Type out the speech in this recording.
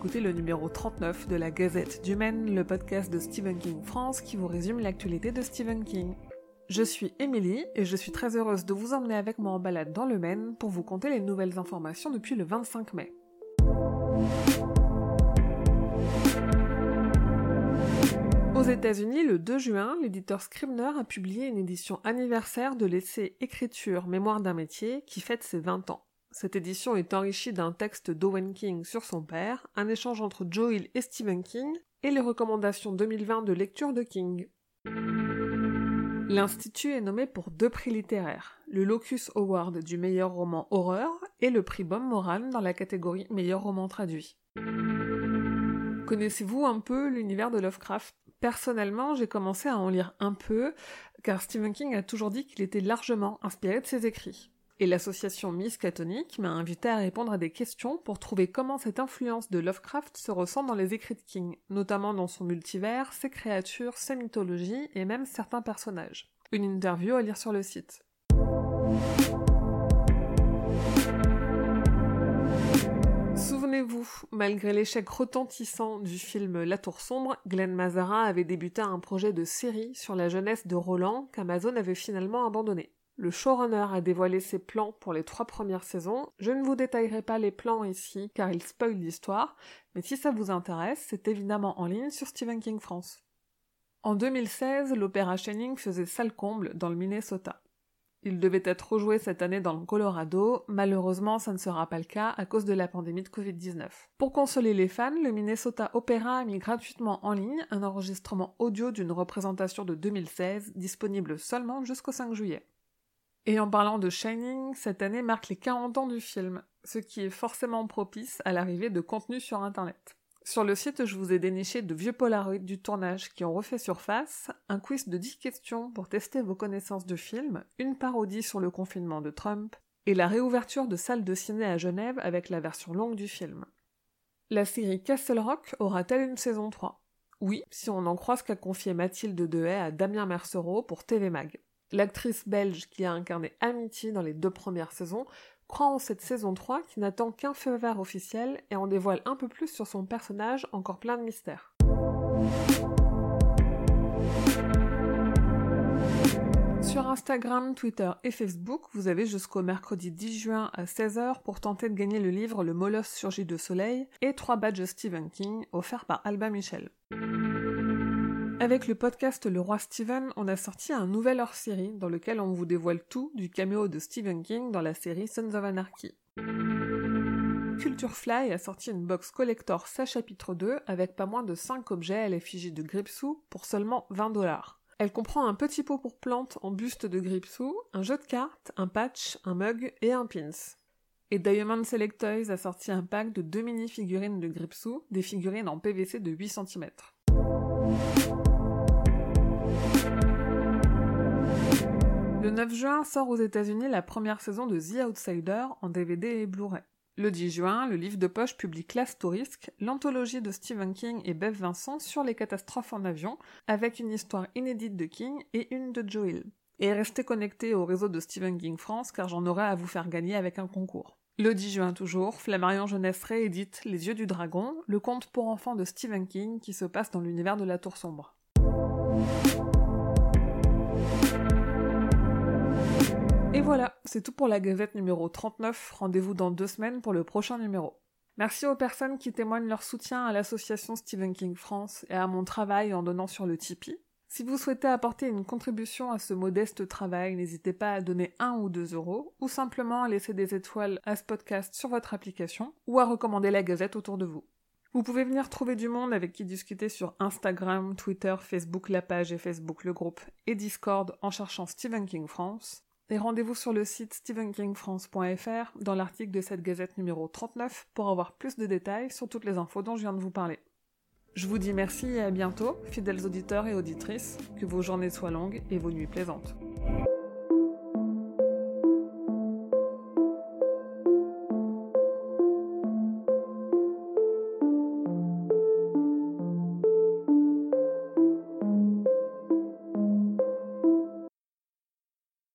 vous écoutez le numéro 39 de la Gazette du Maine, le podcast de Stephen King France qui vous résume l'actualité de Stephen King. Je suis Émilie et je suis très heureuse de vous emmener avec moi en balade dans le Maine pour vous conter les nouvelles informations depuis le 25 mai. Aux États-Unis, le 2 juin, l'éditeur Scribner a publié une édition anniversaire de l'essai Écriture, mémoire d'un métier qui fête ses 20 ans. Cette édition est enrichie d'un texte d'Owen King sur son père, un échange entre Joe et Stephen King, et les recommandations 2020 de lecture de King. L'Institut est nommé pour deux prix littéraires, le Locus Award du meilleur roman horreur et le prix Bob Moran dans la catégorie meilleur roman traduit. Connaissez-vous un peu l'univers de Lovecraft? Personnellement, j'ai commencé à en lire un peu, car Stephen King a toujours dit qu'il était largement inspiré de ses écrits. Et l'association Miss Catholic m'a invité à répondre à des questions pour trouver comment cette influence de Lovecraft se ressent dans les écrits de King, notamment dans son multivers, ses créatures, ses mythologies et même certains personnages. Une interview à lire sur le site. Souvenez-vous, malgré l'échec retentissant du film La Tour Sombre, Glenn Mazara avait débuté un projet de série sur la jeunesse de Roland qu'Amazon avait finalement abandonné. Le showrunner a dévoilé ses plans pour les trois premières saisons. Je ne vous détaillerai pas les plans ici car ils spoilent l'histoire, mais si ça vous intéresse, c'est évidemment en ligne sur Stephen King France. En 2016, l'opéra Shining faisait salle comble dans le Minnesota. Il devait être rejoué cette année dans le Colorado, malheureusement ça ne sera pas le cas à cause de la pandémie de Covid-19. Pour consoler les fans, le Minnesota Opera a mis gratuitement en ligne un enregistrement audio d'une représentation de 2016 disponible seulement jusqu'au 5 juillet. Et en parlant de Shining, cette année marque les 40 ans du film, ce qui est forcément propice à l'arrivée de contenu sur internet. Sur le site, je vous ai déniché de vieux polaroids du tournage qui ont refait surface, un quiz de 10 questions pour tester vos connaissances de film, une parodie sur le confinement de Trump, et la réouverture de salles de ciné à Genève avec la version longue du film. La série Castle Rock aura-t-elle une saison 3 Oui, si on en croit ce qu'a confié Mathilde Dehaye à Damien Mercereau pour TV Mag. L'actrice belge qui a incarné Amity dans les deux premières saisons croit en cette saison 3 qui n'attend qu'un feu vert officiel et en dévoile un peu plus sur son personnage encore plein de mystères. Sur Instagram, Twitter et Facebook, vous avez jusqu'au mercredi 10 juin à 16h pour tenter de gagner le livre Le Molosse surgit de soleil et trois badges Stephen King offerts par Alba Michel. Avec le podcast Le Roi Steven, on a sorti un nouvel hors-série dans lequel on vous dévoile tout du caméo de Stephen King dans la série Sons of Anarchy. Culture Fly a sorti une box collector sa chapitre 2 avec pas moins de 5 objets à l'effigie de Gripsou pour seulement 20 dollars. Elle comprend un petit pot pour plantes en buste de Gripsou, un jeu de cartes, un patch, un mug et un pins. Et Diamond Select Toys a sorti un pack de deux mini-figurines de Gripsou, des figurines en PVC de 8 cm. Le 9 juin sort aux États-Unis la première saison de The Outsider en DVD et Blu-ray. Le 10 juin, le livre de poche publie Classe Touriste, l'anthologie de Stephen King et Bev Vincent sur les catastrophes en avion, avec une histoire inédite de King et une de Joe Hill. Et restez connectés au réseau de Stephen King France car j'en aurai à vous faire gagner avec un concours. Le 10 juin toujours, Flammarion Jeunesse réédite Les Yeux du Dragon, le conte pour enfants de Stephen King qui se passe dans l'univers de la Tour Sombre. Et voilà, c'est tout pour la Gazette numéro 39. Rendez-vous dans deux semaines pour le prochain numéro. Merci aux personnes qui témoignent leur soutien à l'association Stephen King France et à mon travail en donnant sur le Tipeee. Si vous souhaitez apporter une contribution à ce modeste travail, n'hésitez pas à donner un ou deux euros, ou simplement à laisser des étoiles à ce podcast sur votre application, ou à recommander la Gazette autour de vous. Vous pouvez venir trouver du monde avec qui discuter sur Instagram, Twitter, Facebook la page et Facebook le groupe, et Discord en cherchant Stephen King France. Et rendez-vous sur le site stephenkingfrance.fr dans l'article de cette gazette numéro 39 pour avoir plus de détails sur toutes les infos dont je viens de vous parler. Je vous dis merci et à bientôt, fidèles auditeurs et auditrices, que vos journées soient longues et vos nuits plaisantes.